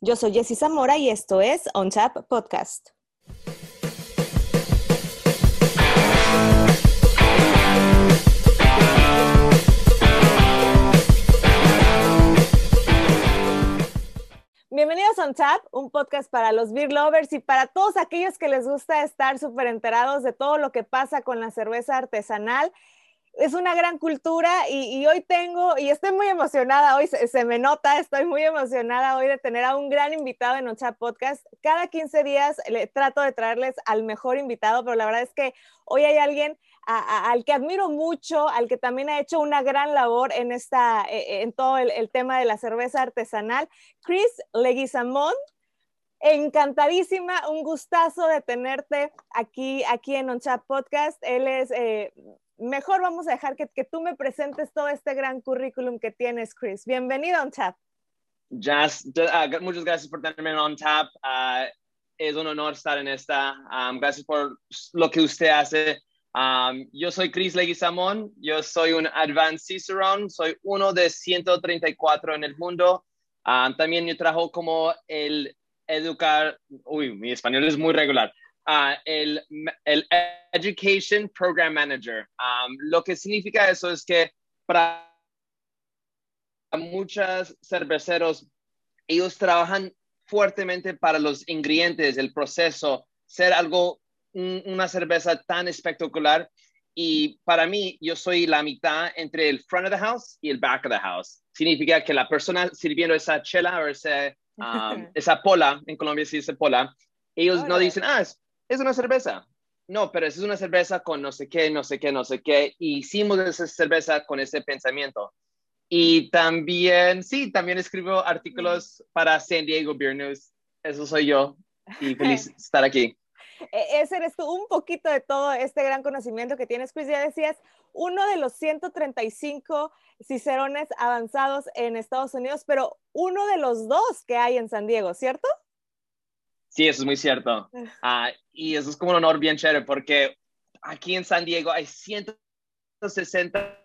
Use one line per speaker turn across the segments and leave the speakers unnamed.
Yo soy Jessy Zamora y esto es On Tap Podcast. Bienvenidos a On Tap, un podcast para los beer lovers y para todos aquellos que les gusta estar súper enterados de todo lo que pasa con la cerveza artesanal es una gran cultura y, hoy tengo, y estoy muy emocionada, hoy se, me nota, estoy muy emocionada hoy de tener a un gran invitado en Ocha Podcast. Cada 15 días le trato de traerles al mejor invitado, pero la verdad es que hoy hay alguien al que admiro mucho, al que también ha hecho una gran labor en, esta, e, e, en todo el, tema de la cerveza artesanal, Chris Leguizamón. Encantadísima, un gustazo de tenerte aquí, aquí en OnChat Podcast. Él es eh, mejor vamos a dejar que, que, tú me presentes todo este gran currículum que tienes, Chris. Bienvenido a OnTap.
Jazz, uh, muchas gracias por tenerme en OnTap. Uh, es un honor estar en esta. Um, gracias por lo que usted hace. Um, yo soy Chris Leguizamón, yo soy un Advanced Cicerone, soy uno de 134 en el mundo. Um, también yo trabajo como el educar, uy, mi español es muy regular, Ah, el, el, Education Program Manager. Um, lo que significa eso es que para muchos cerveceros, ellos trabajan fuertemente para los ingredientes, el proceso, ser algo, una cerveza tan espectacular. Y para mí, yo soy la mitad entre el front of the house y el back of the house. Significa que la persona sirviendo esa chela o esa, um, esa pola, en Colombia se dice pola, ellos no dicen, ah, es una cerveza. No, pero es una cerveza con no sé qué, no sé qué, no sé qué. Y hicimos esa cerveza con ese pensamiento. Y también, sí, también escribo artículos para San Diego Beer News. Eso soy yo. Y feliz de estar aquí.
E-, ese eres tú, un poquito de todo este gran conocimiento que tienes, Chris. Ya decías, uno de los 135 cicerones avanzados en Estados Unidos, pero uno de los dos que hay en San Diego, ¿cierto?
Sí, eso es muy cierto. Uh, y eso es como un honor bien chévere porque aquí en San Diego hay 160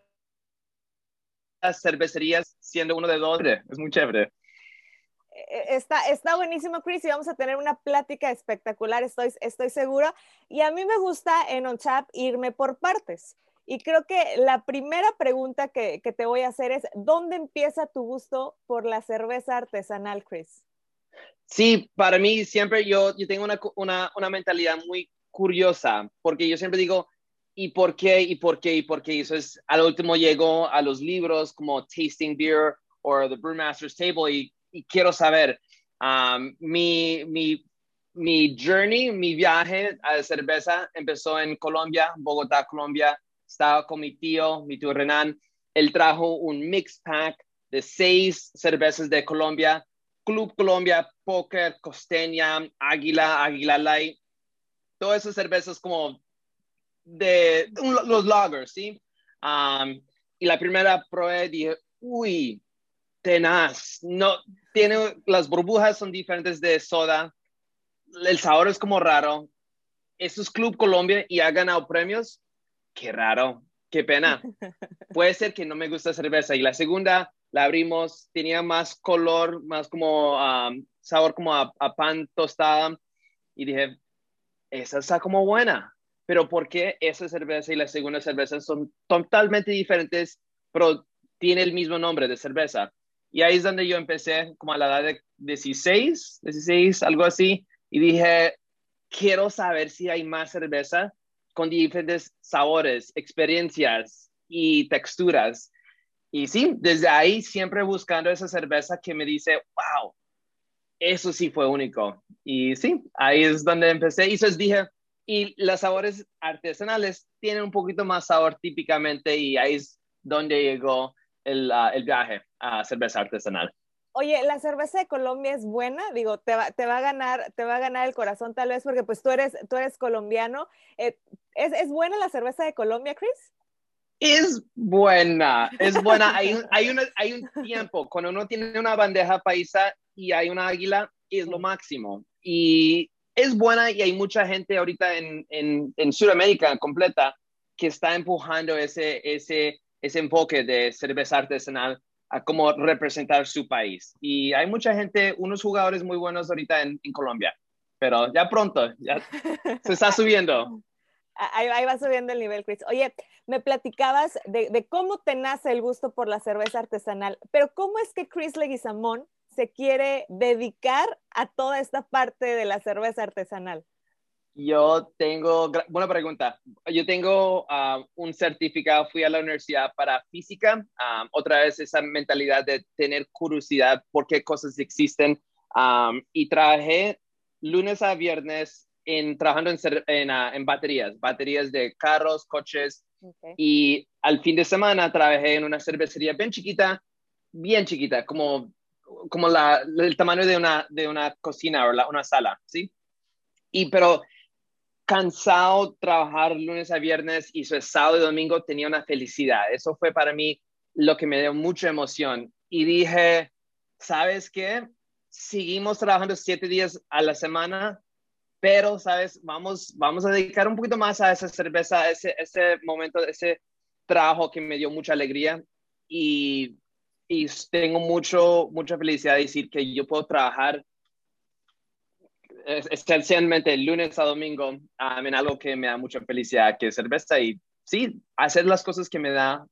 cervecerías, siendo uno de dos. Es muy chévere.
E-, está, está buenísimo, Chris, y vamos a tener una plática espectacular, estoy, estoy segura. Y a mí me gusta en OnChap irme por partes. Y creo que la primera pregunta que, que te voy a hacer es, ¿dónde empieza tu gusto por la cerveza artesanal, Chris?
Sí, para mí siempre yo, yo tengo una, una, una, mentalidad muy curiosa, porque yo siempre digo, ¿y por qué? ¿Y por qué? ¿Y por qué? Y eso es, al último llego a los libros como Tasting Beer o The Brewmaster's Table y, y quiero saber, um, mi, mi, mi journey, mi viaje a la cerveza empezó en Colombia, Bogotá, Colombia. Estaba con mi tío, mi tío Renan. Él trajo un mix pack de seis cervezas de Colombia Club Colombia, Poker, Costeña, Águila, Águila Light, todas esas cervezas como de, los lagers, ¿sí? y la primera probé, dije, uy, tenaz, no, tiene, las burbujas son diferentes de soda, el sabor es como raro. Esto es Club Colombia y ha ganado premios. Qué raro, qué pena. Puede ser que no me gusta cerveza. Y la segunda, la abrimos, tenía más color, más como sabor como a, pan tostada y dije, esa está como buena, pero ¿por qué esa cerveza y la segunda cerveza son totalmente diferentes, pero tiene el mismo nombre de cerveza? Y ahí es donde yo empecé como a la edad de 16, 16, algo así, y dije, quiero saber si hay más cerveza con diferentes sabores, experiencias y texturas. Y sí, desde ahí siempre buscando esa cerveza que me dice, wow, eso sí fue único. Y sí, ahí es donde empecé. Y entonces dije, y los sabores artesanales tienen un poquito más sabor típicamente y ahí es donde llegó el, ah, viaje a cerveza artesanal.
Oye, la cerveza de Colombia es buena, digo, te va, a ganar, te va a ganar el corazón tal vez porque pues tú eres, tú eres colombiano. Eh, ¿es, ¿Es buena la cerveza de Colombia, Chris?
Es buena, es buena. Hay un, hay, hay un tiempo, cuando uno tiene una bandeja paisa y hay una águila, es lo máximo. Y es buena y hay mucha gente ahorita en, en, en Sudamérica completa que está empujando ese, ese, ese enfoque de cerveza artesanal a cómo representar su país. Y hay mucha gente, unos jugadores muy buenos ahorita en, Colombia, pero ya pronto, ya se está subiendo.
Ahí, va subiendo el nivel, Chris. Oye, me platicabas de, cómo te nace el gusto por la cerveza artesanal, pero ¿cómo es que Chris Leguizamón se quiere dedicar a toda esta parte de la cerveza artesanal?
Yo tengo, buena pregunta. Yo tengo ah, un certificado, fui a la universidad para física, ah, otra vez esa mentalidad de tener curiosidad por qué cosas existen ah, y trabajé lunes a viernes en, trabajando en, en, baterías, baterías de carros, coches y al fin de semana trabajé en una cervecería bien chiquita, bien chiquita, como, como la, el tamaño de una, de una cocina o una sala, ¿sí? Y pero cansado trabajar lunes a viernes y su sábado y domingo tenía una felicidad. Eso fue para mí lo que me dio mucha emoción. Y dije, ¿sabes qué? Seguimos trabajando siete días a la semana, pero, ¿sabes? Vamos, vamos a dedicar un poquito más a esa cerveza, a ese, ese momento, ese trabajo que me dio mucha alegría. Y, y tengo mucho, mucha felicidad de decir que yo puedo trabajar esencialmente lunes a domingo um, en algo que me da mucha felicidad, que es cerveza y sí, hacer las cosas que me da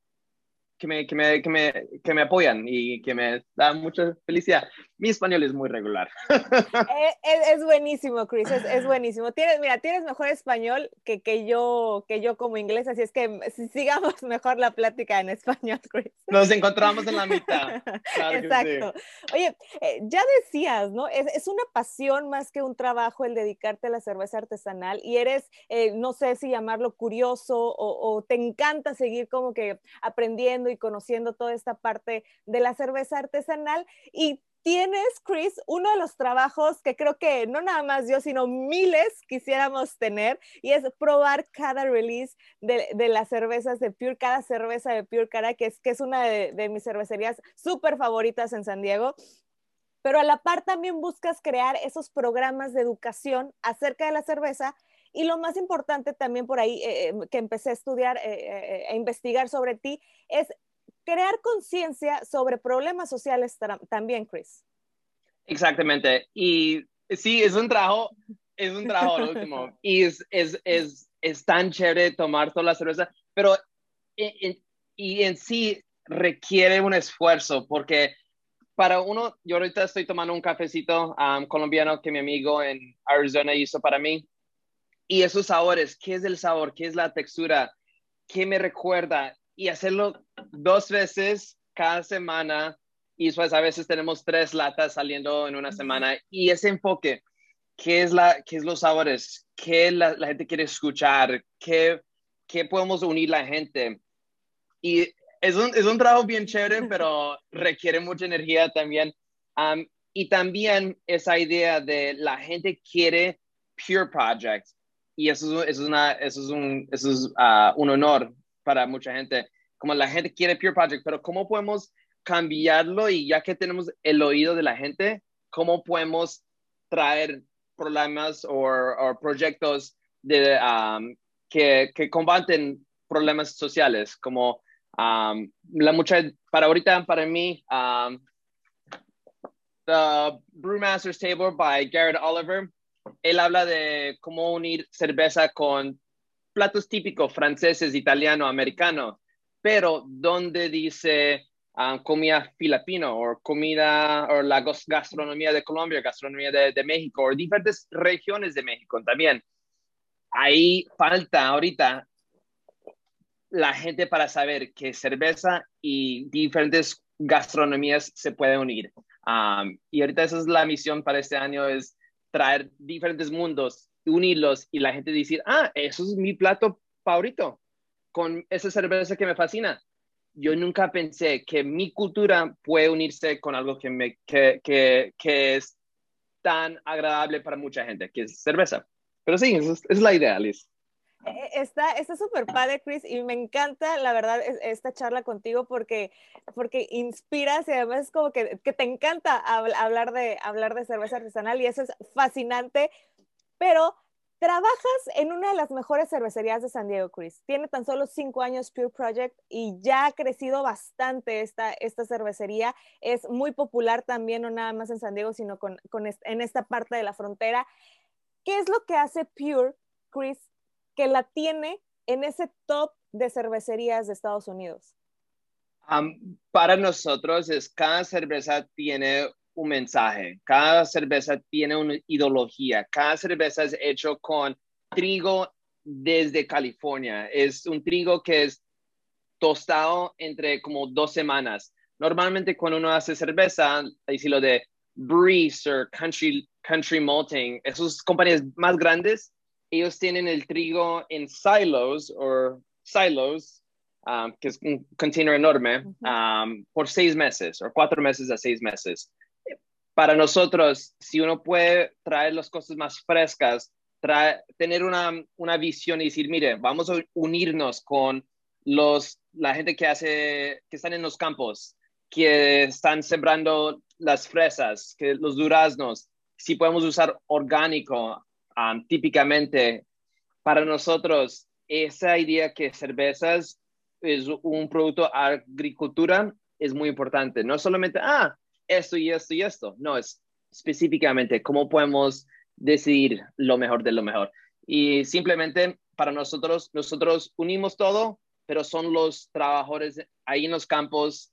que me, que me, que me, que me apoyan y que me da mucha felicidad. Mi español es muy regular.
Eh, es, es, buenísimo, Chris, es, es, buenísimo. Tienes, mira, tienes mejor español que, que, yo, que yo como inglés, así es que sigamos mejor la plática en español, Chris.
Nos encontramos en la mitad.
Exacto. Oye, eh, ya decías, ¿no? Es, es, una pasión más que un trabajo el dedicarte a la cerveza artesanal y eres, eh, no sé si llamarlo curioso o, o te encanta seguir como que aprendiendo y conociendo toda esta parte de la cerveza artesanal. Y tienes, Chris, uno de los trabajos que creo que no nada más yo, sino miles quisiéramos tener, y es probar cada release de, de las cervezas de Pure, cada cerveza de Pure Cara, que es, que es una de, de mis cervecerías súper favoritas en San Diego pero a la par también buscas crear esos programas de educación acerca de la cerveza y lo más importante también por ahí eh, eh, que empecé a estudiar e eh, investigar sobre ti es crear conciencia sobre problemas sociales también, Chris.
Exactamente. Y sí, es un trabajo, es un trabajo último. Y es, es, es, es, tan chévere tomar toda la cerveza, pero y en sí requiere un esfuerzo porque para uno, yo ahorita estoy tomando un cafecito um, colombiano que mi amigo en Arizona hizo para mí. Y esos sabores, ¿qué es el sabor? ¿Qué es la textura? ¿Qué me recuerda? y hacerlo dos veces cada semana y pues a veces tenemos tres latas saliendo en una semana y ese enfoque, ¿qué es, la, qué es los sabores? ¿Qué la, gente quiere escuchar? ¿Qué, ¿Qué podemos unir la gente? Y es un, es un trabajo bien chévere, pero requiere mucha energía también. y también esa idea de la gente quiere Pure Project. Y eso, es, una, eso es, un, eso es ah, un honor para mucha gente, como la gente quiere Pure Project, pero ¿cómo podemos cambiarlo? Y ya que tenemos el oído de la gente, ¿cómo podemos traer problemas o proyectos de, um, que, que, combaten problemas sociales? Como um, la mucha, para ahorita, para mí, um, The Brewmaster's Table by Garrett Oliver, él habla de cómo unir cerveza con platos típicos franceses, italiano, americano, pero donde dice ah, comida filipino o comida o la gastronomía de Colombia, gastronomía de, México o diferentes regiones de México también. Ahí falta ahorita la gente para saber que cerveza y diferentes gastronomías se pueden unir. Ah, y ahorita esa es la misión para este año, es traer diferentes mundos unirlos y la gente decir, ah, eso es mi plato favorito, con esa cerveza que me fascina. Yo nunca pensé que mi cultura puede unirse con algo que, es tan agradable para mucha gente, que es cerveza. Pero sí, es, la idea, Liz.
Eh, está súper padre, Chris, y me encanta, la verdad, esta charla contigo porque, porque inspiras y además es como que, que te encanta hablar de, hablar de cerveza artesanal y eso es fascinante pero Trabajas en una de las mejores cervecerías de San Diego, Chris. Tiene tan solo cinco años Pure Project y ya ha crecido bastante esta, esta cervecería. Es muy popular también, no nada más en San Diego, sino con, con en esta parte de la frontera. ¿Qué es lo que hace Pure, Chris, que la tiene en ese top de cervecerías de Estados Unidos?
para nosotros es cada cerveza tiene un mensaje, cada cerveza tiene una ideología, cada cerveza es hecho con trigo desde California. Es un trigo que es tostado entre como dos semanas. Normalmente cuando uno hace cerveza, ahí lo de Breeze o Country, Country Malting, esas compañías más grandes, ellos tienen el trigo en silos o silos, um, que es un container enorme, um, por seis meses o cuatro meses a seis meses. Para nosotros, si uno puede traer las cosas más frescas, tener una, una visión y decir, mire, vamos a unirnos con los, la gente que hace, que están en los campos, que están sembrando las fresas, que los duraznos, si podemos usar orgánico, um, típicamente, para nosotros, esa idea que cervezas es un producto agricultura es muy importante. No solamente, ah, esto y esto y esto. No, es específicamente cómo podemos decidir lo mejor de lo mejor. Y simplemente para nosotros, nosotros unimos todo, pero son los trabajadores ahí en los campos,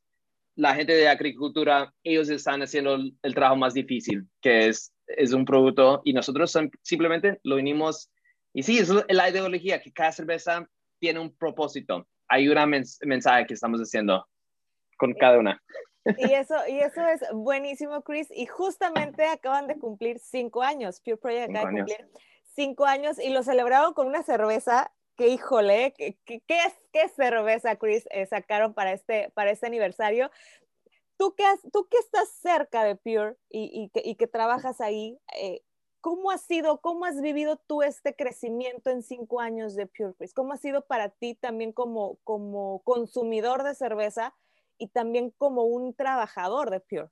la gente de agricultura, ellos están haciendo el, trabajo más difícil, que es, es un producto, y nosotros simplemente lo unimos. Y sí, es la ideología, que cada cerveza tiene un propósito. Hay un mensaje que estamos haciendo con cada una.
Y eso, y eso es buenísimo, Chris. Y justamente acaban de cumplir cinco años. Pure Project acaba de cumplir cinco años y lo celebraron con una cerveza que, híjole, ¿qué, qué, qué cerveza, Chris, eh, sacaron para este, para este aniversario? Tú que, tú que estás cerca de Pure y, y, que, trabajas ahí, eh, ¿cómo ha sido, cómo has vivido tú este crecimiento en cinco años de Pure? ¿Cómo ha sido para ti también como, como consumidor de cerveza? y también como un trabajador de Pure.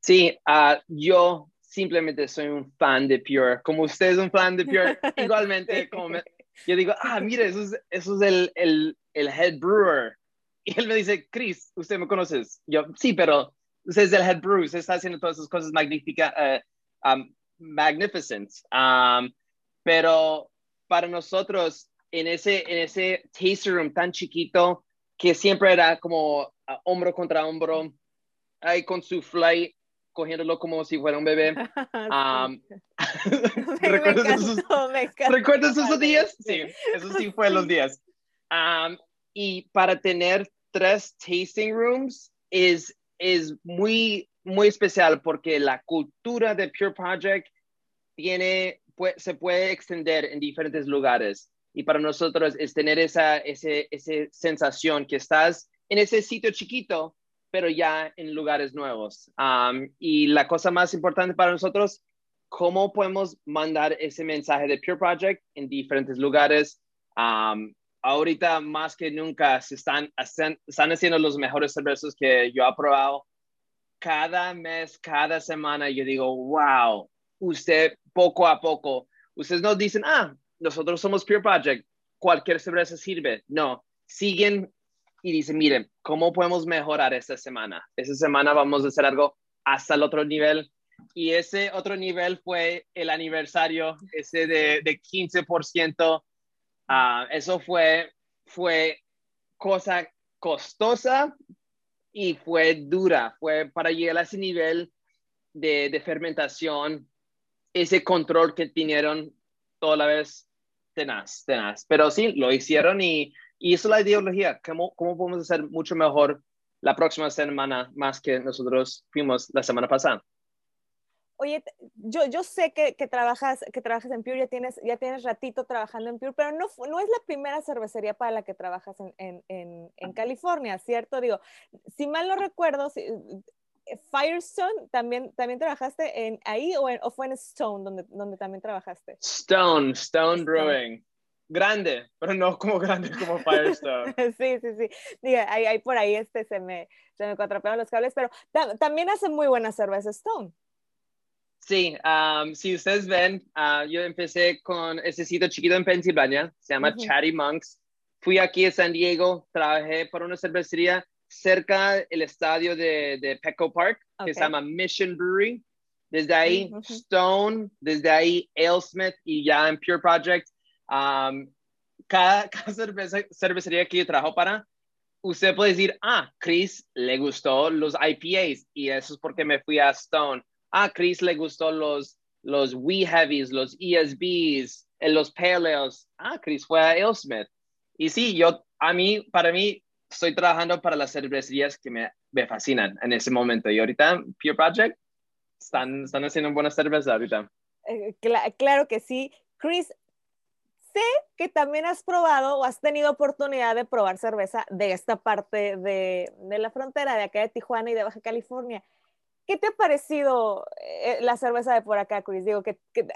Sí, ah, yo simplemente soy un fan de Pure. Como usted es un fan de Pure, igualmente, como yo digo, ah, mire, eso es, eso es el, el, el, head brewer. Y él me dice, Chris, ¿usted me conoces? Yo, sí, pero usted es el head brewer, usted está haciendo todas esas cosas magníficas, uh, um, magnificent. Um, pero para nosotros, en ese, en ese taster room tan chiquito, que siempre era como hombro contra hombro, ahí con su flight, cogiéndolo como si fuera un bebé. ¿Recuerdas, esos, días? Sí, esos sí fueron los días. Y para tener tres tasting rooms es, es muy, muy especial porque la cultura de Pure Project tiene, se puede extender en diferentes lugares. Y para nosotros es tener esa, ese, esa sensación que estás en ese sitio chiquito, pero ya en lugares nuevos. y la cosa más importante para nosotros, cómo podemos mandar ese mensaje de Pure Project en diferentes lugares. Ahorita más que nunca se están, están haciendo los mejores cervezas que yo he probado. Cada mes, cada semana, yo digo, wow, usted poco a poco, ustedes nos dicen, ah, nosotros somos Pure Project, cualquier cerveza sirve. No, siguen y dice, miren, ¿cómo podemos mejorar esta semana? Esta semana vamos a hacer algo hasta el otro nivel. Y ese otro nivel fue el aniversario, ese de, de 15%. Ah, eso fue, fue cosa costosa y fue dura. Fue para llegar a ese nivel de, de fermentación, ese control que tuvieron toda la vez tenaz, tenaz. Pero sí, lo hicieron y y esa es la ideología, ¿cómo, cómo podemos hacer mucho mejor la próxima semana más que nosotros fuimos la semana pasada.
Oye, yo, yo sé que, que, trabajas, que trabajas en Pure, ya tienes, ya tienes ratito trabajando en Pure, pero no, no es la primera cervecería para la que trabajas en, en, en, en California, ¿cierto? Digo, si mal no recuerdo, si, eh, Firestone, ¿también, también trabajaste en ahí o, o, fue en Stone donde, donde también trabajaste?
Stone, Stone Brewing grande, pero no como grande como Firestone.
sí, sí, sí. Diga, ahí, por ahí este se me, se me los cables, pero también hace muy buena cerveza Stone.
Sí, si ustedes ven, ah, yo empecé con ese sitio chiquito en Pensilvania, se llama Chatty Monks. Fui aquí a San Diego, trabajé por una cervecería cerca del estadio de, de Petco Park, que se llama Mission Brewery. Desde ahí, Stone, desde ahí, Alesmith y ya en Pure Project. cada, cervecería que yo trabajo para, usted puede decir, ah, Chris le gustó los IPAs y eso es porque me fui a Stone. Ah, Chris le gustó los, los We Heavies, los ESBs, eh, los Paleos. Ah, Chris fue a Alesmith. Y sí, yo, a mí, para mí, estoy trabajando para las cervecerías que me, me fascinan en ese momento. Y ahorita, Pure Project, están, están haciendo buenas cervezas ahorita.
Eh, claro que sí. Chris, sé que también has probado o has tenido oportunidad de probar cerveza de esta parte de, de la frontera, de acá de Tijuana y de Baja California. ¿Qué te ha parecido eh, la cerveza de por acá, Chris? Digo que, que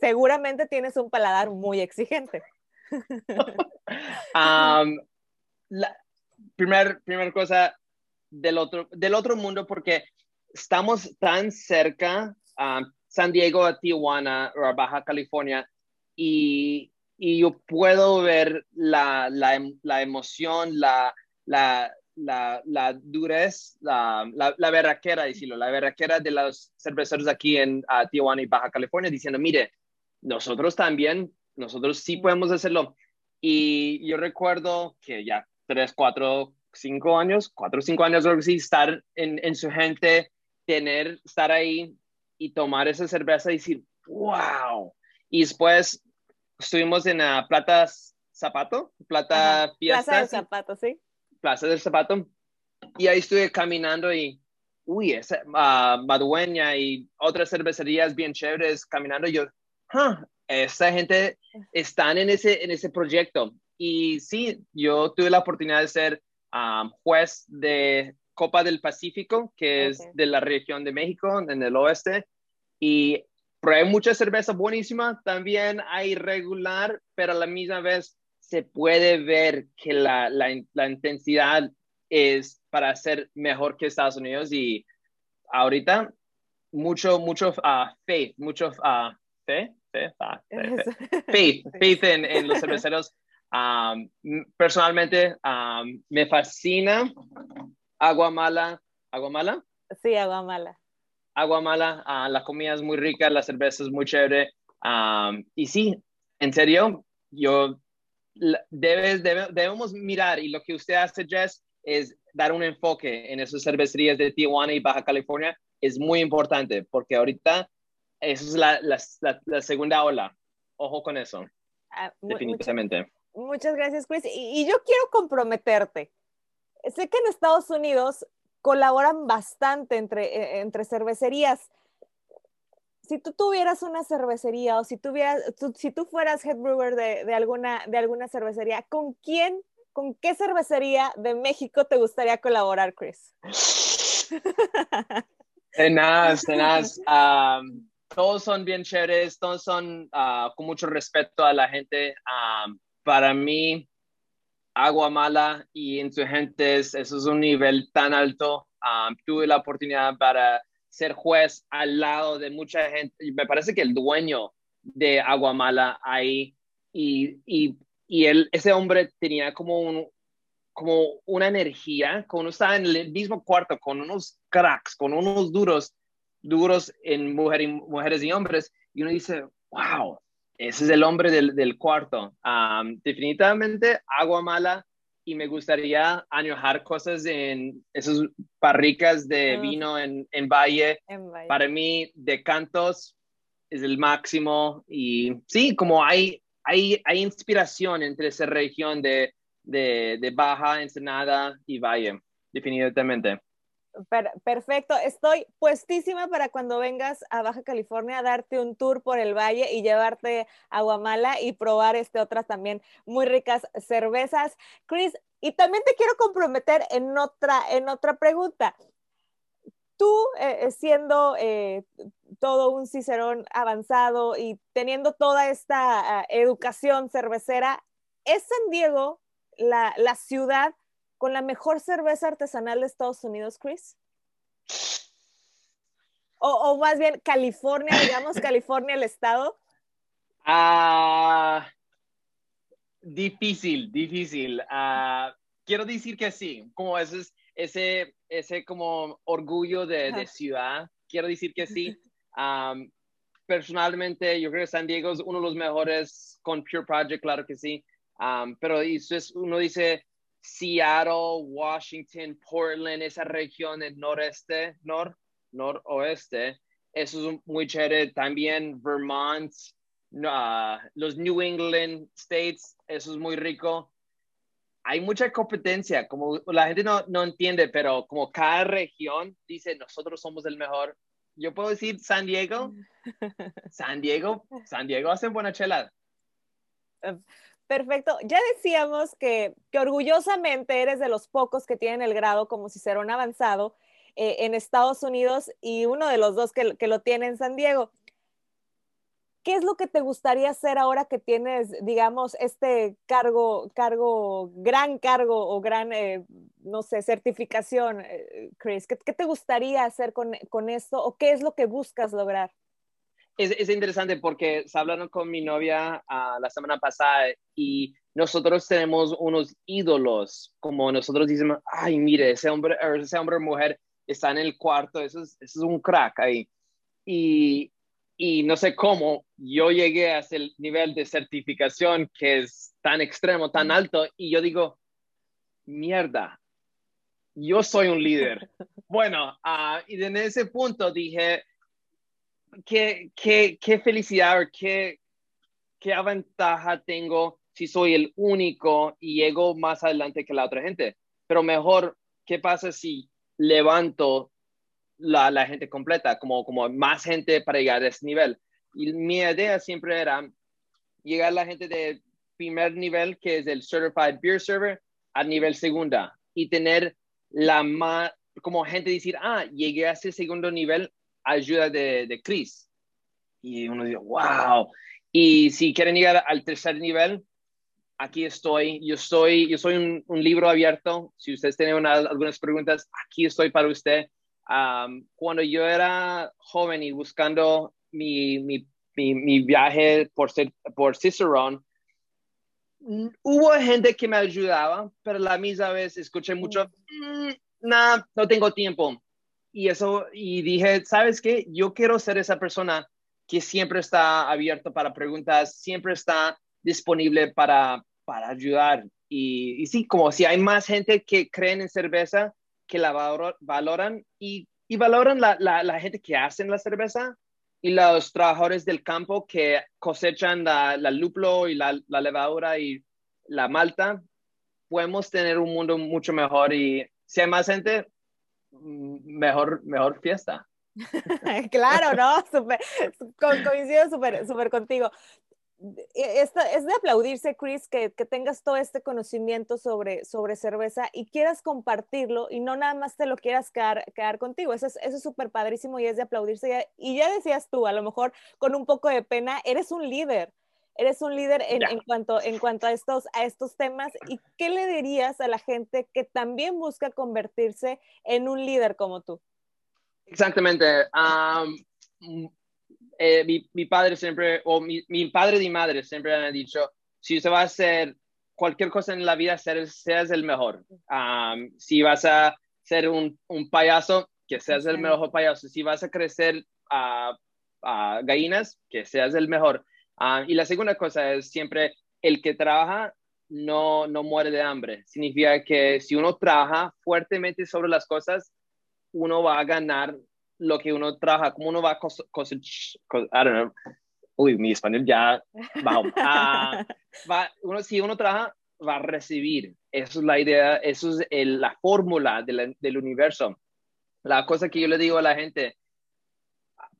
seguramente tienes un paladar muy exigente.
um, la primer, primer cosa del otro, del otro mundo, porque estamos tan cerca a San Diego, a Tijuana o a Baja California y, y yo puedo ver la, la, la emoción, la, la, la, la durez, la, la, la verraquera, decirlo, la verraquera de los cerveceros aquí en Tijuana y Baja California, diciendo, mire, nosotros también, nosotros sí podemos hacerlo. Y yo recuerdo que ya tres, cuatro, cinco años, cuatro o cinco años, creo que sí, estar en, en su gente, tener, estar ahí y tomar esa cerveza y decir, wow. Y después estuvimos en la Plata Zapato, Plata Fiesta.
Plaza del Zapato, sí.
Plaza del Zapato. Y ahí estuve caminando y, uy, esa uh, Madueña y otras cervecerías bien chéveres caminando. Yo, esa gente están en ese, en ese proyecto. Y sí, yo tuve la oportunidad de ser juez de Copa del Pacífico, que es de la región de México, en el oeste. Y probé mucha cerveza buenísima, también hay regular, pero a la misma vez se puede ver que la, la, intensidad es para ser mejor que Estados Unidos y ahorita mucho, mucho uh, faith, mucho uh, fe, ah, faith, faith en, en los cerveceros personalmente, me fascina Agua Mala. ¿Agua Mala?
Sí, Agua Mala.
Agua Mala, uh, la comida es muy rica, la cerveza es muy chévere. y sí, en serio, yo debes, debemos mirar y lo que usted hace, Jess, es dar un enfoque en esas cervecerías de Tijuana y Baja California. Es muy importante porque ahorita esa es la, la, la, segunda ola. Ojo con eso. Ah, definitivamente.
Muchas gracias, Chris. Y, yo quiero comprometerte. Sé que en Estados Unidos colaboran bastante entre, e, entre cervecerías. Si tú tuvieras una cervecería o si, tuvieras, si tú fueras head brewer de, alguna, de alguna cervecería, ¿con quién, con qué cervecería de México te gustaría colaborar, Chris?
Tenaz, tenaz. todos son bien chéveres, todos son ah, con mucho respeto a la gente para mí, Agua Mala y Insurgentes, eso es un nivel tan alto. Um, tuve la oportunidad para ser juez al lado de mucha gente. Me parece que el dueño de Agua Mala ahí y, y, y él, ese hombre tenía como, un, como una energía, como estaba en el mismo cuarto con unos cracks, con unos duros, duros en mujeres y hombres. Y uno dice, wow, ese es el hombre del, cuarto. definitivamente agua mala y me gustaría añojar cosas en esas barricas de ah. vino en, Valle. Para mí, de cantos es el máximo y sí, como hay, hay, hay inspiración entre esa región de, de, de Baja, Ensenada y Valle, definitivamente
perfecto, estoy puestísima para cuando vengas a Baja California, darte un tour por el valle y llevarte a Guamala y probar este, otras también muy ricas cervezas. Chris, y también te quiero comprometer en otra, en otra pregunta. Tú, eh, siendo eh, todo un cicerón avanzado y teniendo toda esta ah, educación cervecera, ¿es San Diego la, la ciudad con la mejor cerveza artesanal de Estados Unidos, Chris? o, más bien California, digamos, California el estado?
Ah, difícil, difícil. Ah, quiero decir que sí, como ese, ese, ese como orgullo de, ciudad, quiero decir que sí. personalmente, yo creo que San Diego es uno de los mejores con Pure Project, claro que sí. pero eso es, uno dice Seattle, Washington, Portland, esa región del noreste, nor, noroeste, eso es muy chévere. También Vermont, los New England States, eso es muy rico. Hay mucha competencia, como la gente no, no entiende, pero como cada región dice, nosotros somos el mejor. Yo puedo decir San Diego, San Diego, San Diego hacen buena chela.
Perfecto. Ya decíamos que, que, orgullosamente eres de los pocos que tienen el grado como Cicerón avanzado eh, en Estados Unidos y uno de los dos que, lo tiene en San Diego. ¿Qué es lo que te gustaría hacer ahora que tienes, digamos, este cargo, cargo, gran cargo o gran, eh, no sé, certificación, eh, Chris? ¿Qué, te gustaría hacer con, con, esto o qué es lo que buscas lograr?
Es, es interesante porque se hablaron con mi novia uh, la semana pasada y nosotros tenemos unos ídolos, como nosotros decimos, ay, mire, ese hombre, ese hombre o mujer está en el cuarto, eso es, eso es un crack ahí. Y, y no sé cómo yo llegué a ese nivel de certificación que es tan extremo, tan alto, y yo digo, mierda, yo soy un líder. Bueno, uh, y en ese punto dije, qué, qué, qué felicidad, qué, qué ventaja tengo si soy el único y llego más adelante que la otra gente. Pero mejor, ¿qué pasa si levanto la, la, gente completa, como, como más gente para llegar a ese nivel. Y mi idea siempre era llegar a la gente de primer nivel, que es el Certified Beer Server, a nivel segunda y tener la más, como gente decir, ah, llegué a ese segundo nivel, ayuda de, de Chris. Y uno dice, wow. Y si quieren llegar al tercer nivel, aquí estoy. Yo soy, yo soy un, un libro abierto. Si ustedes tienen algunas preguntas, aquí estoy para usted cuando yo era joven y buscando mi, mi, mi, viaje por, por Cicerone, hubo gente que me ayudaba, pero la misma vez escuché mucho, mm, no, no tengo tiempo. Y eso, y dije, ¿sabes qué? Yo quiero ser esa persona que siempre está abierto para preguntas, siempre está disponible para, para ayudar. Y, y sí, como si hay más gente que creen en cerveza, que la valoran y, y valoran la, la, la, gente que hacen la cerveza y los trabajadores del campo que cosechan la, la y la, levadura y la malta, podemos tener un mundo mucho mejor y si hay más gente, mejor, mejor fiesta.
claro, ¿no? Super, coincido súper super contigo. E, es, es de aplaudirse, Chris, que, que, tengas todo este conocimiento sobre, sobre cerveza y quieras compartirlo y no nada más te lo quieras quedar, quedar contigo. Eso es súper padrísimo y es de aplaudirse. Y ya decías tú, a lo mejor con un poco de pena, eres un líder. Eres un líder en, en, cuanto, en cuanto a estos, a estos temas. ¿Y qué le dirías a la gente que también busca convertirse en un líder como tú?
Exactamente. Um, eh, mi, padre siempre, o mi, padre y mi madre siempre han dicho, si usted va a hacer cualquier cosa en la vida, seas el mejor. si vas a ser un, payaso, que seas el mejor payaso. Si vas a crecer a, gallinas, que seas el mejor. Y la segunda cosa es siempre el que trabaja no, no muere de hambre. Significa que si uno trabaja fuertemente sobre las cosas, uno va a ganar lo que uno trabaja, como uno va a cosechar, I don't know, uy, mi español ya ah, va, uno, si uno trabaja, va a recibir. Eso es la idea, eso es la fórmula del universo. La cosa que yo le digo a la gente,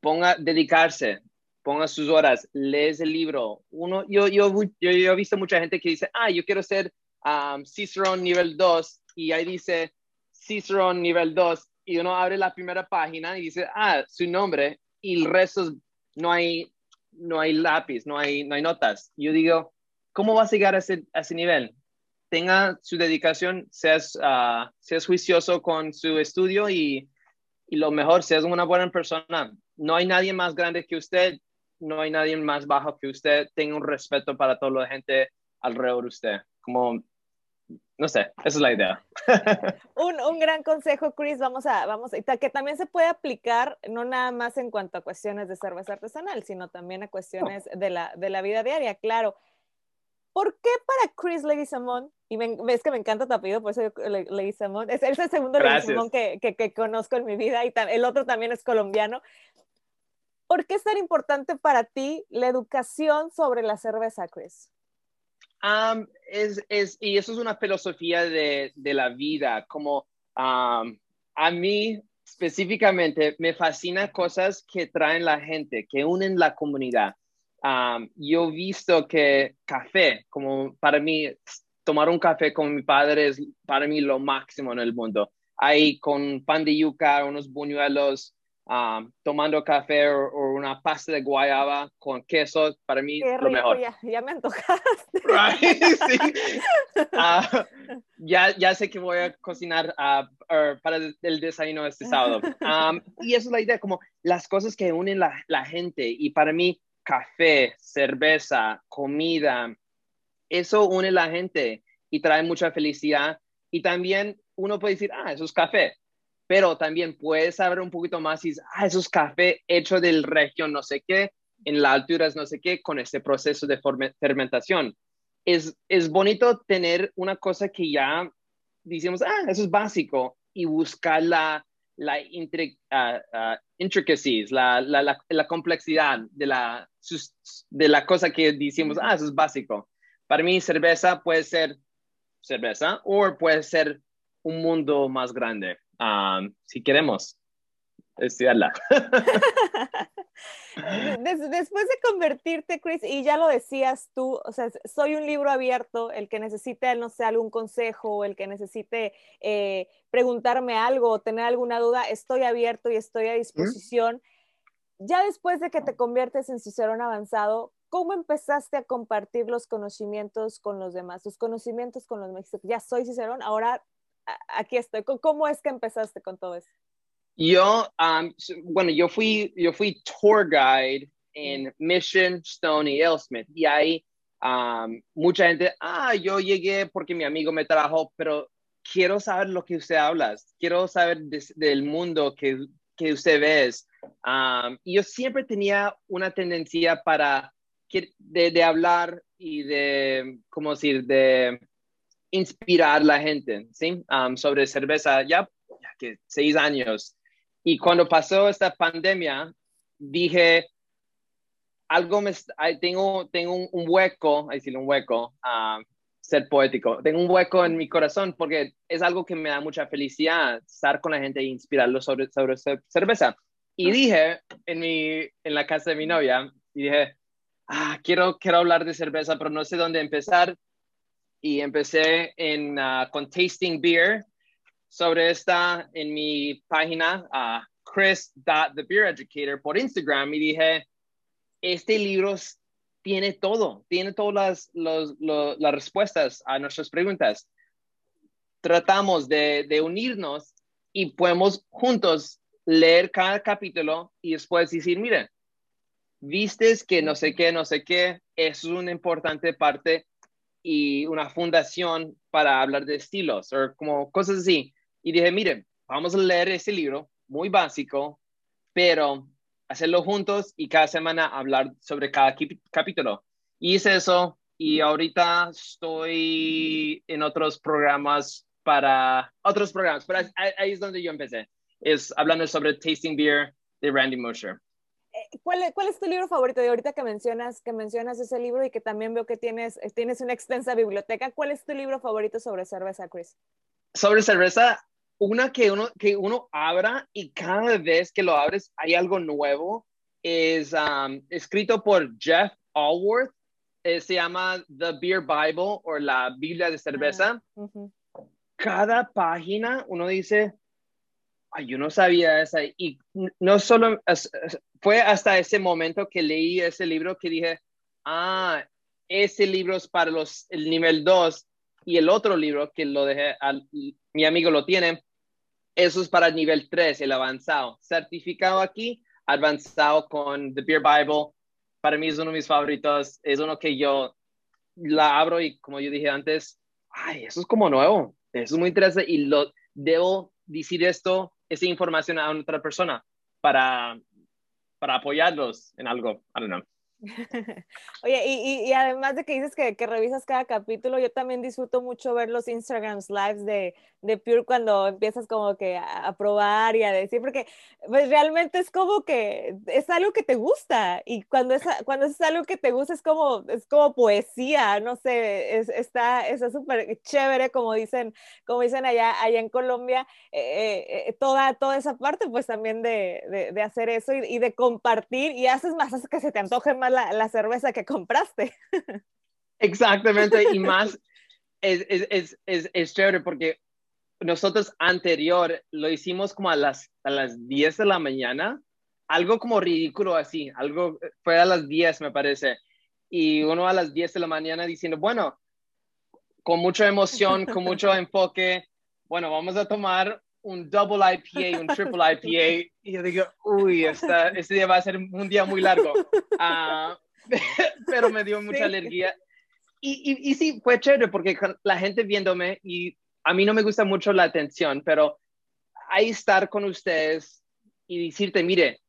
ponga, dedicarse, ponga sus horas, lees el libro. Uno, yo, yo, yo, he visto mucha gente que dice, ah, yo quiero ser um, Cicerone nivel 2 y ahí dice Cicerone nivel 2 y uno abre la primera página y dice, ah, su nombre y el resto no hay, no hay lápiz, no hay, no hay notas. Yo digo, ¿cómo vas a llegar a ese, a ese nivel? Tenga su dedicación, seas, uh, seas juicioso con su estudio y y lo mejor, si es una buena persona, no hay nadie más grande que usted, no hay nadie más bajo que usted, tenga un respeto para toda la gente alrededor de usted. Como, no sé, esa es la idea.
un, un, gran consejo, Chris, vamos a, vamos a, que también se puede aplicar no nada más en cuanto a cuestiones de cerveza artesanal, sino también a cuestiones de, la, de la vida diaria, claro. ¿Por qué para Chris Leguizamón, y ves que me encanta tu apellido, por eso Leguizamón, es, es el segundo Leguizamón que, que, que, conozco en mi vida y el otro también es colombiano. ¿Por qué es tan importante para ti la educación sobre la cerveza, Chris?
es, es, y eso es una filosofía de, de la vida, como a mí específicamente me fascina cosas que traen la gente, que unen la comunidad. yo he visto que café, como para mí, tomar un café con mi padre es para mí lo máximo en el mundo. Ahí con pan de yuca, unos buñuelos, Um, tomando café o, una pasta de guayaba con queso, para mí lo mejor.
Ya, me antojaste.
Ah, ya, ya sé que voy a cocinar uh, para el desayuno este sábado. Um, y esa es la idea, como las cosas que unen la, la gente. Y para mí, café, cerveza, comida, eso une la gente y trae mucha felicidad. Y también uno puede decir, ah, eso es café pero también puedes saber un poquito más y ah, eso es café hecho del región no sé qué, en la altura es no sé qué, con este proceso de fermentación. Es, es bonito tener una cosa que ya decimos, ah, eso es básico, y buscar la, la uh, uh, intricacies, la, la, la, complejidad de la, de la cosa que decimos, ah, eso es básico. Para mí, cerveza puede ser cerveza o puede ser un mundo más grande si queremos estudiarla.
Después de convertirte, Chris, y ya lo decías tú, o sea, soy un libro abierto, el que necesite, no sé, algún consejo, el que necesite eh, preguntarme algo o tener alguna duda, estoy abierto y estoy a disposición. Ya después de que te conviertes en Cicerón avanzado, ¿cómo empezaste a compartir los conocimientos con los demás? Tus conocimientos con los mexicanos. Ya soy Cicerón, ahora aquí estoy. ¿Cómo es que empezaste con todo eso?
Yo, um, bueno, yo fui, yo fui tour guide en Mission, Stone y Elsmith. Y ahí um, mucha gente, ah, yo llegué porque mi amigo me trajo, pero quiero saber lo que usted habla, quiero saber del mundo que, que usted ve. Um, y yo siempre tenía una tendencia para de, de hablar y de, ¿cómo decir?, de inspirar la gente, ¿sí? Sobre cerveza ya, que seis años. Y cuando pasó esta pandemia, dije, algo me, tengo, tengo un, hueco, decir un hueco, um, ser poético, tengo un hueco en mi corazón porque es algo que me da mucha felicidad, estar con la gente e inspirarlos sobre, sobre cerveza. Y dije en, mi, en la casa de mi novia, y dije, ah, quiero, quiero hablar de cerveza, pero no sé dónde empezar y empecé en, uh, con Tasting Beer. Sobre esta en mi página, uh, chris.thebeereducator por Instagram y dije, este libro tiene todo, tiene todas las, las respuestas a nuestras preguntas. Tratamos de, de unirnos y podemos juntos leer cada capítulo y después decir, miren, vistes que no sé qué, no sé qué, es una importante parte y una fundación para hablar de estilos o como cosas así. Y dije, miren, vamos a leer ese libro, muy básico, pero hacerlo juntos y cada semana hablar sobre cada capítulo. Y hice eso y ahorita estoy en otros programas para otros programas, pero ahí es donde yo empecé, es hablando sobre Tasting Beer de Randy Mosher.
¿Cuál, ¿cuál, es tu libro favorito? De ahorita que mencionas, que mencionas ese libro y que también veo que tienes, eh, tienes una extensa biblioteca, ¿cuál es tu libro favorito sobre cerveza, Chris?
Sobre cerveza, una que uno, que uno abra y cada vez que lo abres hay algo nuevo. Es um, escrito por Jeff Allworth. Eh, se llama The Beer Bible o la Biblia de cerveza. Ah, cada página uno dice, ay, yo no sabía esa. Y no solo, fue hasta ese momento que leí ese libro que dije, ah, ese libro es para los, el nivel 2 y el otro libro que lo dejé, mi amigo lo tiene, eso es para nivel 3, el avanzado. Certificado aquí, avanzado con The Beer Bible. Para mí es uno de mis favoritos. Es uno que yo la abro y como yo dije antes, ay, eso es como nuevo. Eso es muy interesante y lo debo decir esto, esa información a otra persona para, para apoyarlos en algo. I don't know.
Oye, y, y, además de que dices que, que, revisas cada capítulo, yo también disfruto mucho ver los Instagrams lives de, de Pure cuando empiezas como que a, probar y a decir, porque pues realmente es como que es algo que te gusta y cuando es, cuando es algo que te gusta es como, es como poesía, no sé, es, está súper chévere como dicen, como dicen allá, allá en Colombia, eh, eh, toda, toda esa parte pues también de, de, hacer eso y, de compartir y haces más, que se te antoje más la, la cerveza que compraste.
Exactamente, y más es, es, es, es, chévere porque nosotros anterior lo hicimos como a las, a las 10 de la mañana, algo como ridículo así, algo fue a las 10 me parece, y uno a las 10 de la mañana diciendo, bueno, con mucha emoción, con mucho enfoque, bueno, vamos a tomar un double IPA, un triple IPA, y yo digo, uy, esta, este día va a ser un día muy largo. Uh, pero me dio mucha alergia. Y, y, y, sí, fue chévere porque la gente viéndome, y a mí no me gusta mucho la atención, pero ahí estar con ustedes y decirte, mire,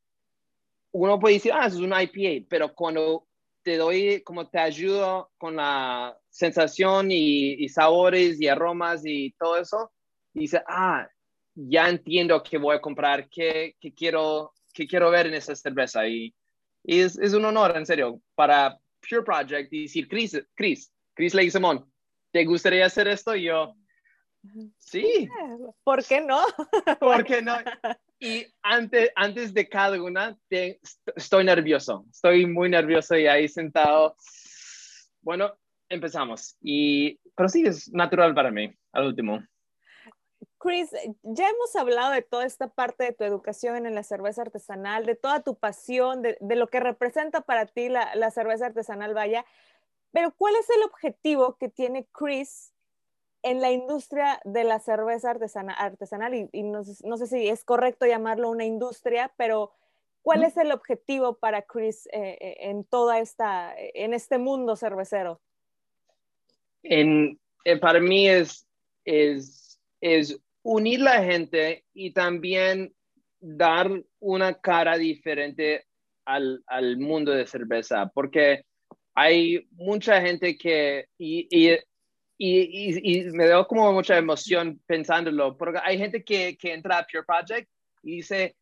uno puede decir, ah, eso es un IPA, pero cuando te doy, como te ayudo con la sensación y, y sabores y aromas y todo eso, dice, ah, ya entiendo qué voy a comprar, qué, qué quiero, qué quiero ver en esa cerveza. Y, y es, es, un honor, en serio, para Pure Project decir, Chris, Chris, Chris Leguizamón, ¿te gustaría hacer esto? Y yo, sí.
¿Por qué no?
¿Por qué no? Y antes, antes de cada una, te, estoy nervioso, estoy muy nervioso y ahí sentado. Bueno, empezamos. Y, pero sí, es natural para mí, al último.
Chris, ya hemos hablado de toda esta parte de tu educación en la cerveza artesanal, de toda tu pasión, de, lo que representa para ti la, cerveza artesanal, vaya, pero ¿cuál es el objetivo que tiene Chris en la industria de la cerveza artesanal? Y, no, sé si es correcto llamarlo una industria, pero ¿cuál es el objetivo para Chris eh, eh, en toda esta, en este mundo cervecero?
En, eh, para mí es, es, es unir la gente y también dar una cara diferente al, al mundo de cerveza, porque hay mucha gente que, y, y, y, me dio como mucha emoción pensándolo, porque hay gente que, que entra a Pure Project y dice,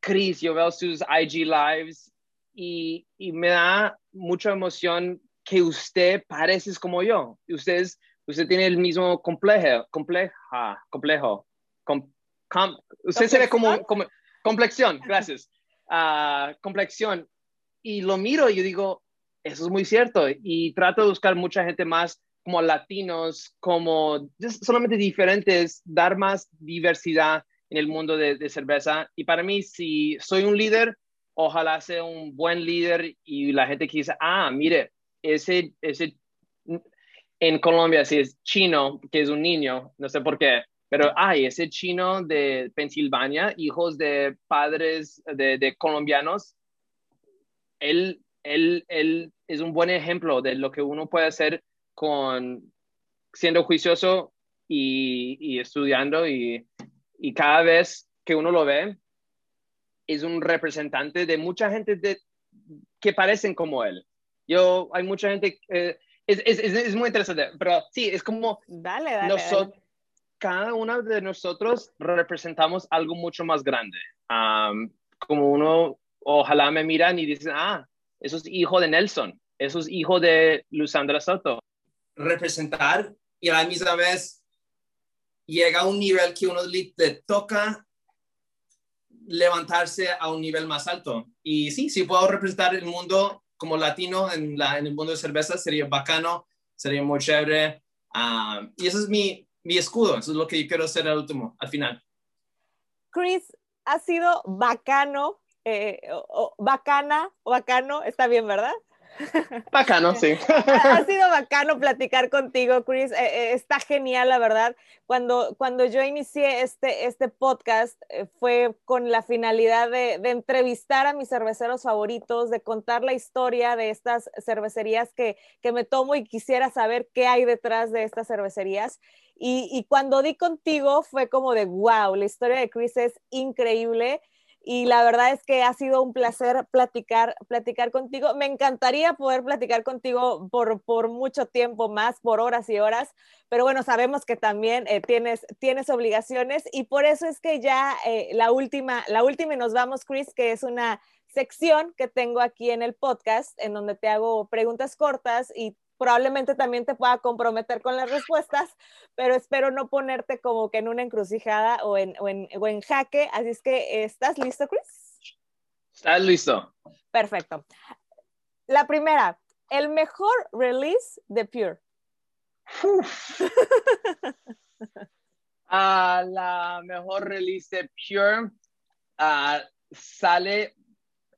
Chris, yo veo sus IG Lives y, y me da mucha emoción que usted pareces como yo. Usted usted tiene el mismo complejo, compleja, complejo. usted se ve como, como, complexión, gracias. Uh, complexión. Y lo miro y yo digo, eso es muy cierto. Y trato de buscar mucha gente más como latinos, como solamente diferentes, dar más diversidad en el mundo de, de, cerveza. Y para mí, si soy un líder, ojalá sea un buen líder y la gente que dice, ah, mire, ese, ese en Colombia si es chino, que es un niño, no sé por qué, pero hay ese chino de Pensilvania, hijos de padres de, colombianos, él, él, él es un buen ejemplo de lo que uno puede hacer con siendo juicioso y, estudiando y, cada vez que uno lo ve, es un representante de mucha gente de, que parecen como él. Yo, hay mucha gente, eh, es, es, es, muy interesante, pero sí, es como
dale, dale,
cada uno de nosotros representamos algo mucho más grande. como uno, ojalá me miran y dicen, ah, eso es hijo de Nelson, eso es hijo de Lusandra Soto.
Representar y a la misma vez llega a un nivel que uno le toca levantarse a un nivel más alto. Y sí, si puedo representar el mundo como latino en, la, en el mundo de cerveza sería bacano, sería muy chévere. Ah, y ese es mi, mi escudo, eso es lo que yo quiero hacer al último, al final.
Chris, ha sido bacano, eh, o, bacana, o bacano, está bien, ¿verdad?
Bacano, sí.
ha, sido bacano platicar contigo, Chris. Eh, eh, está genial, la verdad. Cuando, cuando yo inicié este, este podcast eh, fue con la finalidad de, de, entrevistar a mis cerveceros favoritos, de contar la historia de estas cervecerías que, que me tomo y quisiera saber qué hay detrás de estas cervecerías. Y, y cuando di contigo fue como de, wow, la historia de Chris es increíble y la verdad es que ha sido un placer platicar, platicar contigo. Me encantaría poder platicar contigo por, por mucho tiempo más, por horas y horas, pero bueno, sabemos que también eh, tienes, tienes obligaciones y por eso es que ya eh, la última, la última y nos vamos, Chris, que es una sección que tengo aquí en el podcast en donde te hago preguntas cortas y probablemente también te pueda comprometer con las respuestas, pero espero no ponerte como que en una encrucijada o en, o en, o en jaque. Así es que, ¿estás listo, Chris?
Estás listo.
Perfecto. La primera, el mejor release de Pure.
uh, la mejor release de Pure uh, sale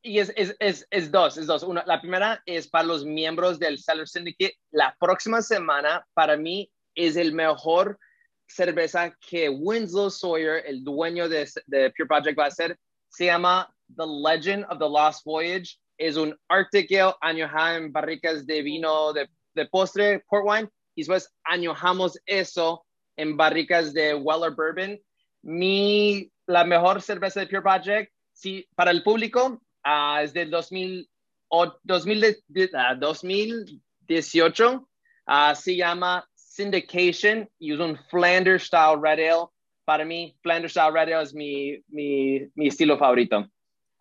y es, es, es, es, dos, es dos. Una, la primera es para los miembros del Seller Syndicate. La próxima semana, para mí, es el mejor cerveza que Winslow Sawyer, el dueño de, de Pure Project, va a hacer. Se llama The Legend of the Lost Voyage. Es un Arctic Ale añojado en barricas de vino de, de postre, port wine, y después añojamos eso en barricas de Weller Bourbon. Mi, la mejor cerveza de Pure Project, sí, para el público, uh, es del 2000, o 2000, uh, 2018. Uh, se llama Syndication y es un Flanders Style Red Ale. Para mí, Flanders Style Red Ale es mi, mi, mi estilo favorito.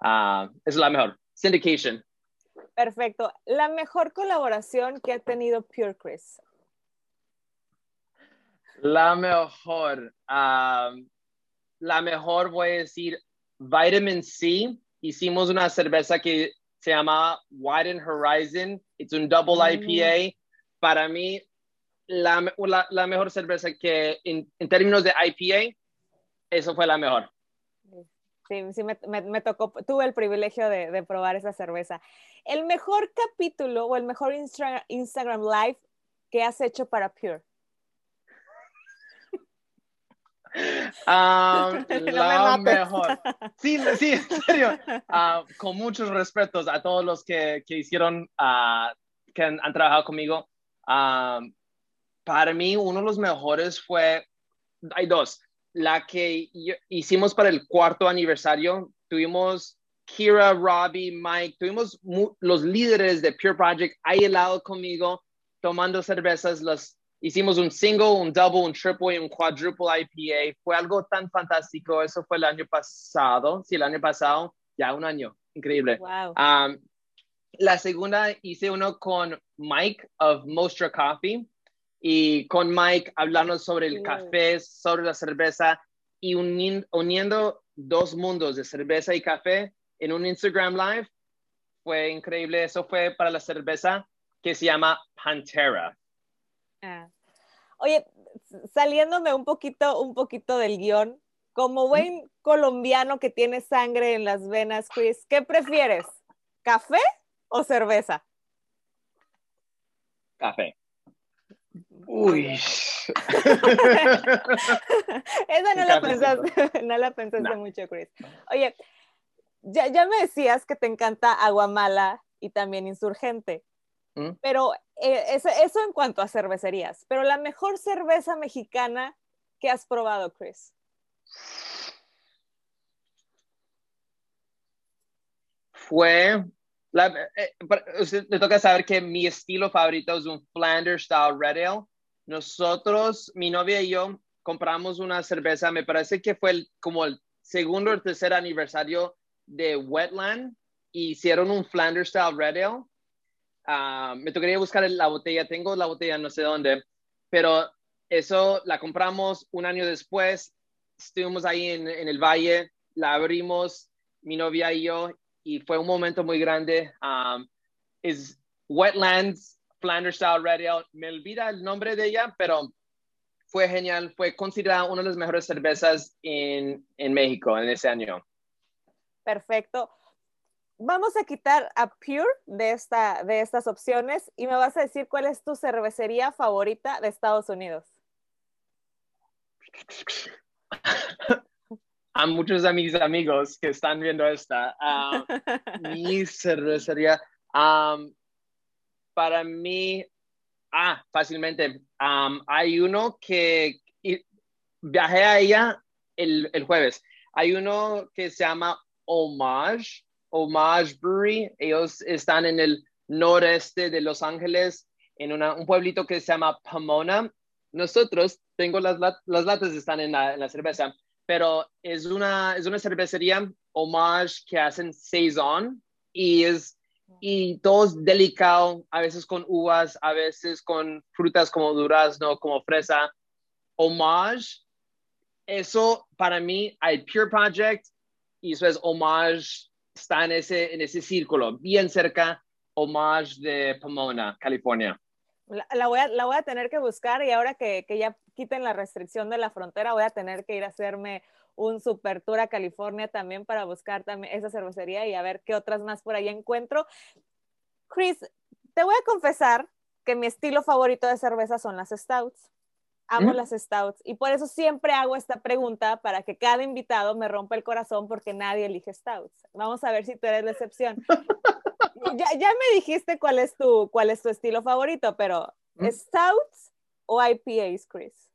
Uh, es la mejor. Syndication.
Perfecto. La mejor colaboración que ha tenido Pure Chris.
La mejor. Uh, la mejor voy a decir Vitamin C hicimos una cerveza que se llama Widen Horizon. Es un double mm. IPA. Para mí, la, la, la mejor cerveza que en, en, términos de IPA, eso fue la mejor.
Sí, sí me, me, me tocó, tuve el privilegio de, de, probar esa cerveza. El mejor capítulo o el mejor Insta, Instagram Live que has hecho para Pure.
Um, la mejor. Sí, sí, en serio. Uh, con muchos respetos a todos los que, que hicieron, uh, que han, han, trabajado conmigo. Uh, para mí, uno de los mejores fue, hay dos. La que hicimos para el cuarto aniversario, tuvimos Kira, Robbie, Mike, tuvimos los líderes de Pure Project ahí al lado conmigo, tomando cervezas, los hicimos un single, un double, un triple y un quadruple IPA. Fue algo tan fantástico. Eso fue el año pasado. Sí, el año pasado. Ya un año. Increíble.
Wow.
Um, la segunda hice uno con Mike of Mostra Coffee y con Mike hablando sobre el café, sobre la cerveza y uniendo dos mundos de cerveza y café en un Instagram Live. Fue increíble. Eso fue para la cerveza que se llama Pantera.
Ah. Oye, saliéndome un poquito, un poquito del guion, como buen colombiano que tiene sangre en las venas, Chris, ¿qué prefieres? ¿Café o cerveza?
Café. Uy.
Esa no la pensaste, no la pensaste no. mucho, Chris. Oye, ya, ya me decías que te encanta Aguamala y también Insurgente. ¿Mm? Pero eh, eso, eso, en cuanto a cervecerías. Pero la mejor cerveza mexicana que has probado, Chris.
Fue. La, eh, usted le toca saber que mi estilo favorito es un Flanders Style Red Ale. Nosotros, mi novia y yo, compramos una cerveza, me parece que fue el, como el segundo o tercer aniversario de Wetland. Hicieron un Flanders Style Red Ale uh, me tocaría buscar la botella, tengo la botella no sé dónde, pero eso la compramos un año después, estuvimos ahí en, en el valle, la abrimos, mi novia y yo, y fue un momento muy grande. Um, es Wetlands Flanders Style Radio. Me olvida el nombre de ella, pero fue genial. Fue considerada una de las mejores cervezas en, en México en ese año.
Perfecto. Vamos a quitar a Pure de, esta, de estas opciones y me vas a decir cuál es tu cervecería favorita de Estados Unidos.
A muchos de mis amigos que están viendo esta, ah, mi cervecería, para mí, ah, fácilmente, hay uno que viajé a ella el, el jueves. Hay uno que se llama Homage Homage Brewery. Ellos están en el noreste de Los Ángeles, en un pueblito que se llama Pomona. Nosotros, tengo las, las latas, están en la, cerveza, pero es una, es una cervecería homage que hacen saison y es y todo es delicado, a veces con uvas, a veces con frutas como durazno, como fresa. Homage, eso para mí hay Pure Project y eso es homage está en ese, en ese círculo, bien cerca, Homage de Pomona, California.
La, voy a, la voy a tener que buscar y ahora que, que, ya quiten la restricción de la frontera, voy a tener que ir a hacerme un super tour a California también para buscar también esa cervecería y a ver qué otras más por ahí encuentro. Chris, te voy a confesar que mi estilo favorito de cerveza son las stouts. Amo las stouts y por eso siempre hago esta pregunta para que cada invitado me rompa el corazón porque nadie elige stouts. Vamos a ver si tú eres la excepción. ya, ya, me dijiste cuál es tu, cuál es tu estilo favorito, pero ¿stouts o IPAs, Chris?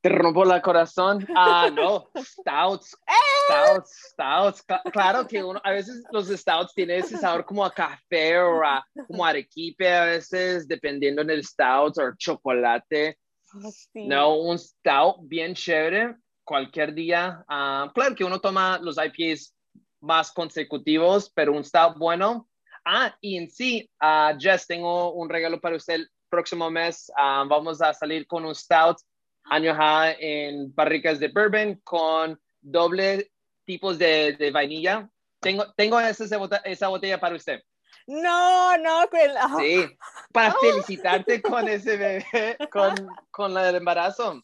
te rompo el corazón. Ah, no, stouts, stouts, stouts. Claro que uno, a veces los stouts tienen ese sabor como a café o a, como arequipe a veces, dependiendo del stout o chocolate. Oh, no, un stout bien chévere, cualquier día. Ah, claro que uno toma los IPAs más consecutivos, pero un stout bueno. Ah, y en sí, uh, Jess, tengo un regalo para usted el próximo mes. Ah, vamos a salir con un stout añojada en barricas de bourbon con doble tipos de, de vainilla. Tengo, tengo esa, esa botella para usted.
No, no,
Sí, para felicitarte con ese bebé, con, con el embarazo.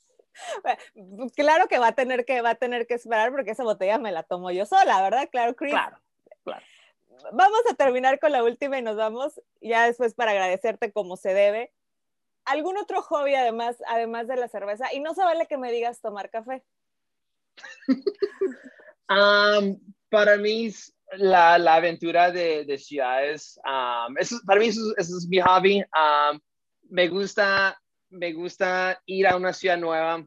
Claro que va a tener que va a tener que esperar porque esa botella me la tomo yo sola, ¿verdad? Claro, Chris.
Claro, claro.
Vamos a terminar con la última y nos vamos ya después para agradecerte como se debe. ¿Algún otro hobby además, además de la cerveza? Y no se vale que me digas tomar café.
para mí, la, la aventura de, de ciudades, eso, para mí eso, es mi hobby. me, gusta, me gusta ir a una ciudad nueva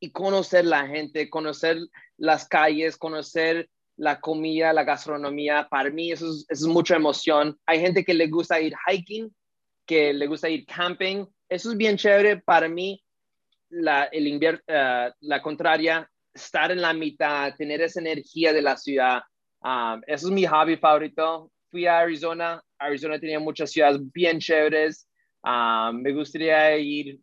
y conocer la gente, conocer las calles, conocer la comida, la gastronomía. Para mí eso es, eso es mucha emoción. Hay gente que le gusta ir hiking que le gusta ir camping. Eso es bien chévere para mí. La, el uh, la contraria, estar en la mitad, tener esa energía de la ciudad. Um, eso es mi hobby favorito. Fui a Arizona. Arizona tenía muchas ciudades bien chéveres. Um, me gustaría ir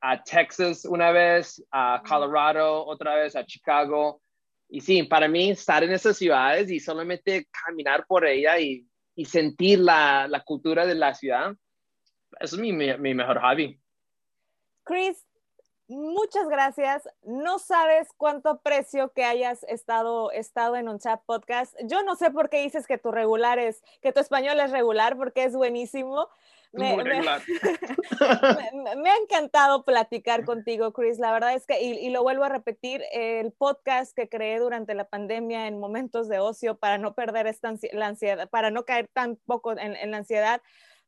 a Texas una vez, a Colorado otra vez, a Chicago. Y sí, para mí estar en esas ciudades y solamente caminar por ella y, y sentir la, la, cultura de la ciudad, eso es mi, mi, mejor hobby.
Chris, muchas gracias. No sabes cuánto aprecio que hayas estado, estado en un chat podcast. Yo no sé por qué dices que tu regular es, que tu español es regular, porque es buenísimo. Me, me, me, ha encantado platicar contigo, Chris. La verdad es que, y, lo vuelvo a repetir, el podcast que creé durante la pandemia en momentos de ocio para no perder esta la ansiedad, para no caer tan poco en, en la ansiedad,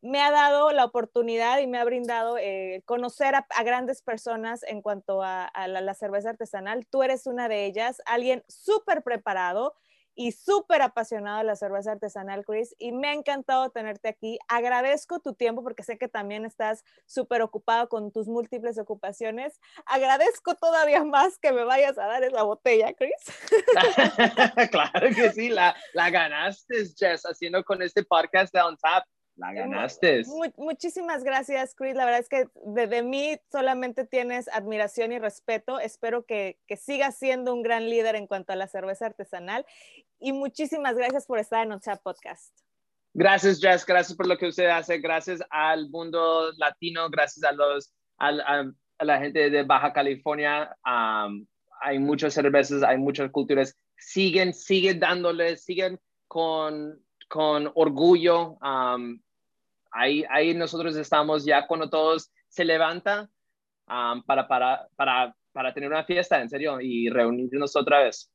me ha dado la oportunidad y me ha brindado eh, conocer a, grandes personas en cuanto a, la, cerveza artesanal. Tú eres una de ellas, alguien súper preparado y súper apasionado de la cerveza artesanal, Chris, y me ha encantado tenerte aquí. Agradezco tu tiempo porque sé que también estás súper ocupado con tus múltiples ocupaciones. Agradezco todavía más que me vayas a dar esa botella, Chris.
claro que sí, la, la ganaste, Jess, haciendo con este podcast de On Tap la ganaste.
muchísimas gracias, Chris. La verdad es que de, mí solamente tienes admiración y respeto. Espero que, que sigas siendo un gran líder en cuanto a la cerveza artesanal. Y muchísimas gracias por estar en Ocha Podcast.
Gracias, Jess. Gracias por lo que usted hace. Gracias al mundo latino. Gracias a, los, a, la gente de Baja California. hay muchas cervezas, hay muchas culturas siguen, siguen dándole, siguen con, con orgullo. ahí, ahí nosotros estamos ya cuando todos se levantan para, para, para, para tener una fiesta, en serio, y reunirnos otra vez.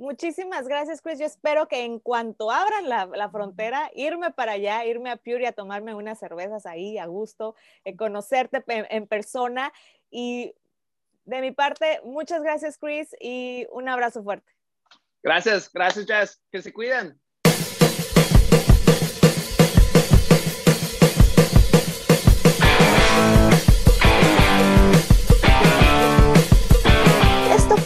Muchísimas gracias, Chris. Yo espero que en cuanto abran la, la, frontera, irme para allá, irme a Pure a tomarme unas cervezas ahí a gusto, eh, conocerte en, en, persona. Y de mi parte, muchas gracias, Chris, y un abrazo fuerte.
Gracias, gracias, Jess. Que se cuiden.